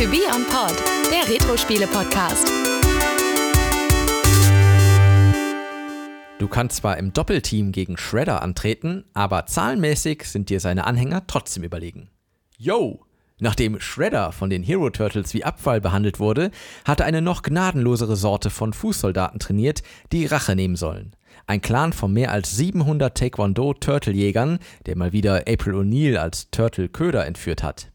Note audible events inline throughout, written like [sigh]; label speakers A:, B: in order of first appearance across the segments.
A: To Be On Pod, der Retro-Spiele-Podcast.
B: Du kannst zwar im Doppelteam gegen Shredder antreten, aber zahlenmäßig sind dir seine Anhänger trotzdem überlegen. Yo! Nachdem Shredder von den Hero Turtles wie Abfall behandelt wurde, hatte eine noch gnadenlosere Sorte von Fußsoldaten trainiert, die Rache nehmen sollen. Ein Clan von mehr als 700 Taekwondo-Turtle-Jägern, der mal wieder April O'Neil als Turtle-Köder entführt hat.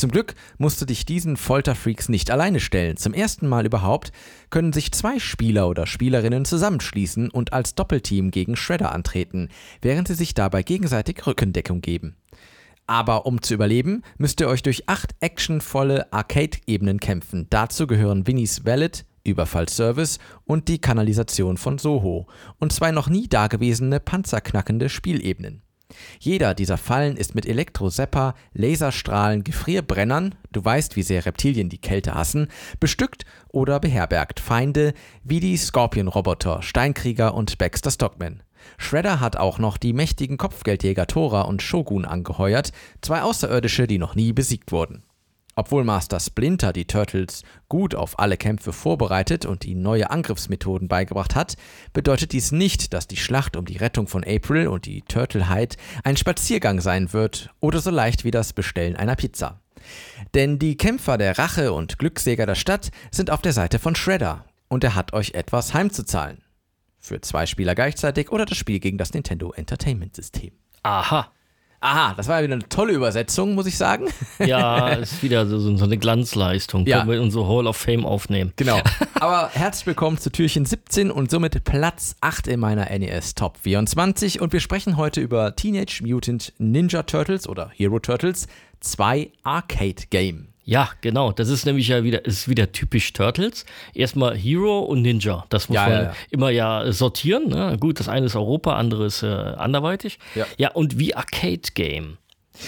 B: Zum Glück musst du dich diesen Folterfreaks nicht alleine stellen. Zum ersten Mal überhaupt können sich zwei Spieler oder Spielerinnen zusammenschließen und als Doppelteam gegen Shredder antreten, während sie sich dabei gegenseitig Rückendeckung geben. Aber um zu überleben, müsst ihr euch durch acht actionvolle Arcade-Ebenen kämpfen. Dazu gehören Winnies Valet, Überfallservice und die Kanalisation von Soho und zwei noch nie dagewesene panzerknackende Spielebenen. Jeder dieser Fallen ist mit Elektrosepper, Laserstrahlen, Gefrierbrennern, du weißt, wie sehr Reptilien die Kälte hassen, bestückt oder beherbergt Feinde wie die Scorpion-Roboter, Steinkrieger und Baxter Stockman. Shredder hat auch noch die mächtigen Kopfgeldjäger Tora und Shogun angeheuert, zwei Außerirdische, die noch nie besiegt wurden. Obwohl Master Splinter die Turtles gut auf alle Kämpfe vorbereitet und ihnen neue Angriffsmethoden beigebracht hat, bedeutet dies nicht, dass die Schlacht um die Rettung von April und die Turtle Hide ein Spaziergang sein wird oder so leicht wie das Bestellen einer Pizza. Denn die Kämpfer der Rache und Glückssäger der Stadt sind auf der Seite von Shredder und er hat euch etwas heimzuzahlen. Für zwei Spieler gleichzeitig oder das Spiel gegen das Nintendo Entertainment System.
C: Aha.
B: Aha, das war ja wieder eine tolle Übersetzung, muss ich sagen. [laughs]
C: Ja, ist wieder so, so eine Glanzleistung.
B: Ja.
C: Können wir unsere Hall of Fame aufnehmen.
B: Genau. [laughs] Aber herzlich willkommen zu Türchen 17 und somit Platz 8 in meiner NES Top 24. Und wir sprechen heute über Teenage Mutant Ninja Turtles oder Hero Turtles 2 Arcade Game.
C: Ja, genau. Das ist nämlich ja wieder, ist wieder typisch Turtles. Erstmal Hero und Ninja. Das muss
B: Ja,
C: man
B: ja, ja.
C: immer ja sortieren. Ne? Gut, das eine ist Europa, andere ist äh, anderweitig.
B: Ja.
C: ja, und wie Arcade Game.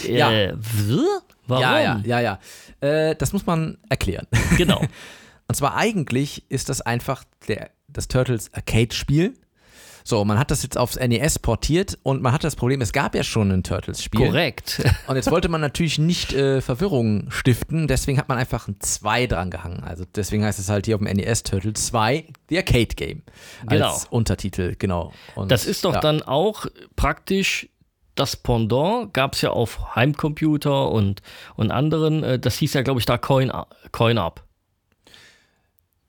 B: Ja.
C: Äh, w? Warum?
B: Ja, ja, ja, ja. Äh, das muss man erklären.
C: Genau. [laughs]
B: Und zwar eigentlich ist das einfach der, das Turtles Arcade-Spiel. So, man hat das jetzt aufs NES portiert und man hat das Problem, es gab ja schon ein Turtles-Spiel.
C: Korrekt. [laughs]
B: Und jetzt wollte man natürlich nicht äh, Verwirrung stiften, deswegen hat man einfach ein 2 dran gehangen. Also deswegen heißt es halt hier auf dem NES Turtle 2, The Arcade Game. Als
C: Genau.
B: Untertitel, genau. Und,
C: Das ist doch
B: ja.
C: dann auch praktisch das Pendant, gab es ja auf Heimcomputer und, und anderen. äh, Das hieß ja, glaube ich, da Coin, Coin Up.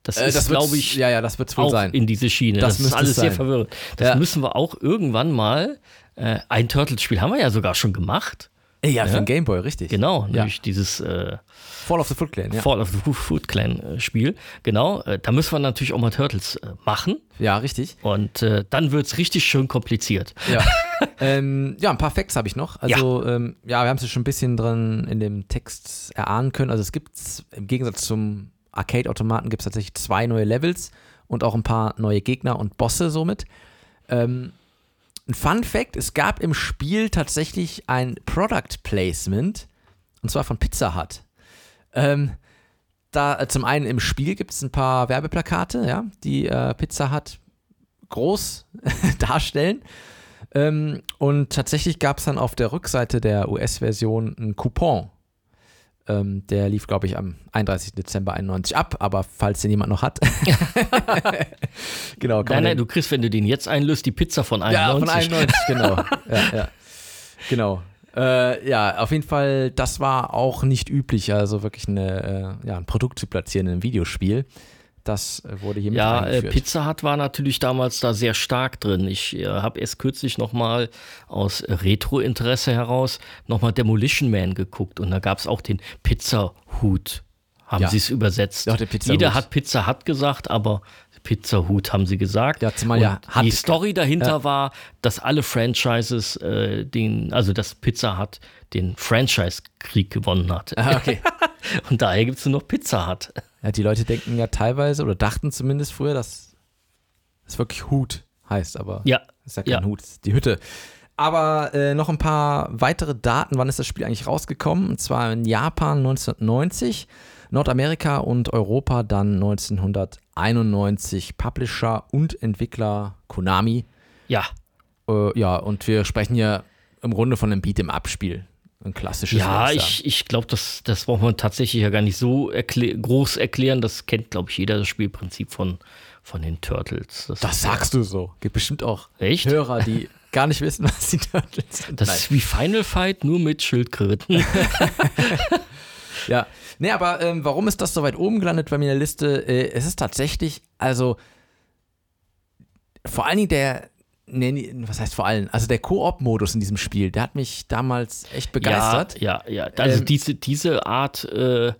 C: Das
B: Äh,
C: ist, glaube ich,
B: Ja, ja, das wird wohl sein.
C: in diese Schiene.
B: Das
C: Das, ist alles
B: es
C: sehr verwirrend. Das
B: Ja.
C: müssen wir auch irgendwann mal. Äh, ein Turtles-Spiel haben wir ja sogar schon gemacht.
B: Äh, ja, für
C: Ja?
B: den Gameboy, richtig.
C: Genau,
B: Ja.
C: nämlich dieses äh,
B: Fall of the Foot Clan, ja.
C: Fall of the Food Clan äh, Spiel. Genau, äh, da müssen wir natürlich auch mal Turtles äh, machen.
B: Ja, richtig.
C: Und äh, dann wird es richtig schön kompliziert.
B: Ja. [laughs] ähm, ja, ein paar Facts habe ich noch. Also, ja, ähm, ja wir haben es ja schon ein bisschen dran in dem Text erahnen können. Also, es gibt im Gegensatz zum Arcade-Automaten gibt es tatsächlich zwei neue Levels und auch ein paar neue Gegner und Bosse somit. Ähm, ein Fun Fact: Es gab im Spiel tatsächlich ein Product Placement und zwar von Pizza Hut. Ähm, da äh, zum einen im Spiel gibt es ein paar Werbeplakate, ja, die äh, Pizza Hut groß [laughs] darstellen. Ähm, und tatsächlich gab es dann auf der Rückseite der US-Version einen Coupon. Ähm, der lief, glaube ich, am 31. Dezember 91 ab, aber falls den jemand noch hat. [laughs] genau,
C: Nein, nein, du kriegst, wenn du den jetzt einlöst, die Pizza von 91.
B: ja, von 91, genau. [laughs] ja, ja. Genau. Äh, ja, auf jeden Fall, das war auch nicht üblich, also wirklich eine, äh, ja, ein Produkt zu platzieren in einem Videospiel. Das äh, wurde hier
C: Ja, äh,
B: eingeführt.
C: Pizza Hut war natürlich damals da sehr stark drin. Ich äh, habe erst kürzlich nochmal aus Retro-Interesse heraus nochmal Demolition Man geguckt und da gab es auch den Pizza-Hut, haben
B: Ja.
C: sie es übersetzt.
B: Ja.
C: Jeder hat Pizza Hut gesagt, aber Pizza-Hut haben sie gesagt.
B: Ja, zumal ja Hut-
C: die Story dahinter war, dass alle Franchises äh, den, also dass Pizza Hut den Franchise-Krieg gewonnen hat.
B: Ah, okay. [laughs]
C: Und daher gibt es nur noch Pizza Hut.
B: Ja, die Leute denken ja teilweise oder dachten zumindest früher, dass es wirklich Hut heißt, aber
C: Ja.
B: ist ja kein
C: Ja.
B: Hut, ist die Hütte. Aber äh, noch ein paar weitere Daten, wann ist das Spiel eigentlich rausgekommen? Und zwar in Japan 1990, Nordamerika und Europa dann 1991. Publisher und Entwickler Konami.
C: Ja,
B: Äh, ja, und wir sprechen hier im Grunde von einem Beat'em-up-Spiel. Ein klassisches
C: Ja,
B: Western.
C: ich, ich glaube, das, das braucht man tatsächlich ja gar nicht so erklä groß erklären. Das kennt, glaube ich, jeder das Spielprinzip von, von den Turtles.
B: Das sagst du so. Gibt bestimmt auch
C: Echt?
B: Hörer, die [laughs] gar nicht wissen, was die Turtles sind.
C: Das
B: Nein.
C: ist wie Final Fight, nur mit Schildkröten. [laughs] [laughs]
B: Ja, nee, aber ähm, warum ist das so weit oben gelandet bei mir in der Liste? Äh, es ist tatsächlich, also vor allen Dingen der, nee, was heißt vor allem, also der Koop-Modus in diesem Spiel, der hat mich damals echt begeistert.
C: Ja, ja, ja. Also
B: Ähm,
C: diese, diese Art äh,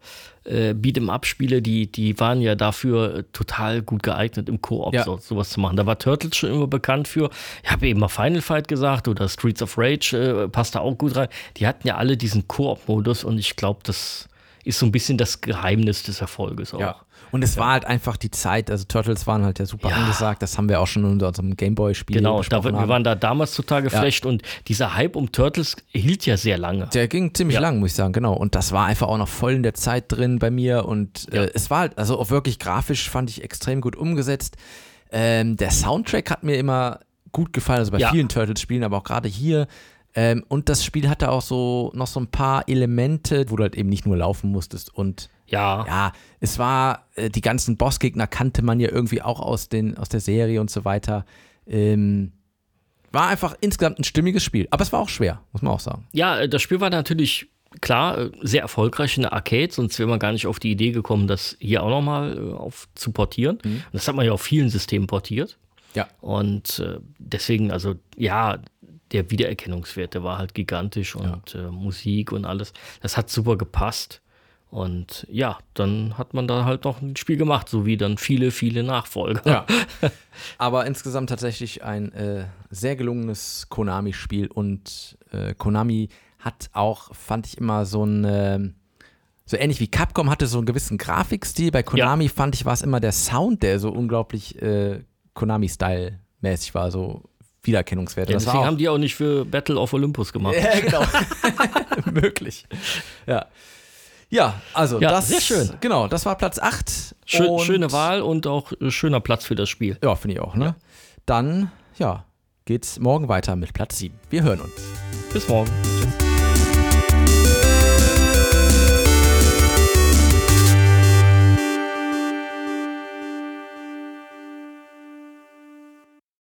C: äh, Beat'em-up-Spiele, die, die waren ja dafür äh, total gut geeignet, im Koop
B: Ja.
C: so, sowas zu machen. Da war Turtles schon immer bekannt für. Ich habe eben mal Final Fight gesagt oder Streets of Rage äh, passt da auch gut rein. Die hatten ja alle diesen Koop-Modus und ich glaube, das ist so ein bisschen das Geheimnis des Erfolges auch.
B: Ja. Und es war halt einfach die Zeit, also Turtles waren halt ja super
C: Ja.
B: angesagt, das haben wir auch schon in unserem Gameboy-Spiel
C: Genau, da, wir
B: haben.
C: waren da damals total geflasht und dieser Hype um Turtles hielt ja sehr lange.
B: Der ging ziemlich
C: Ja.
B: lang, muss ich sagen, genau. Und das war einfach auch noch voll in der Zeit drin bei mir. Und
C: Ja.
B: äh, es war halt, also auch wirklich grafisch fand ich extrem gut umgesetzt. Ähm, der Soundtrack hat mir immer gut gefallen, also bei
C: Ja.
B: vielen Turtles-Spielen, aber auch gerade hier. Ähm, und das Spiel hatte auch so noch so ein paar Elemente, wo du halt eben nicht nur laufen musstest. Und
C: Ja,
B: ja, es war, äh, die ganzen Bossgegner kannte man ja irgendwie auch aus, den, aus der Serie und so weiter. Ähm, war einfach insgesamt ein stimmiges Spiel. Aber es war auch schwer, muss man auch sagen.
C: Ja, äh, das Spiel war natürlich klar äh, sehr erfolgreich in der Arcade, sonst wäre man gar nicht auf die Idee gekommen, das hier auch nochmal äh, auf zu portieren. Und Das hat man ja auf vielen Systemen portiert.
B: Ja.
C: Und äh, deswegen, also ja, der Wiedererkennungswert, der war halt gigantisch und äh, Musik und alles. Das hat super gepasst. Und ja, dann hat man da halt noch ein Spiel gemacht, so wie dann viele, viele Nachfolger.
B: Ja. [laughs] Aber insgesamt tatsächlich ein äh, sehr gelungenes Konami-Spiel und äh, Konami hat auch, fand ich immer so ein, ähm, so ähnlich wie Capcom hatte so einen gewissen Grafikstil. Bei Konami fand ich, war es immer der Sound, der so unglaublich äh, Konami-Style-mäßig war, so Wiedererkennungswerte.
C: Ja, deswegen haben die auch nicht für Battle of Olympus gemacht.
B: ja, genau. [laughs] [laughs] Möglich. Ja. Ja, also
C: Ja,
B: das.
C: sehr schön.
B: Genau, das war Platz 8.
C: Schön, schöne Wahl und auch äh, schöner Platz für das Spiel.
B: Ja, finde ich auch, ne? Dann, ja, geht's morgen weiter mit Platz 7. Wir hören uns.
C: Bis morgen.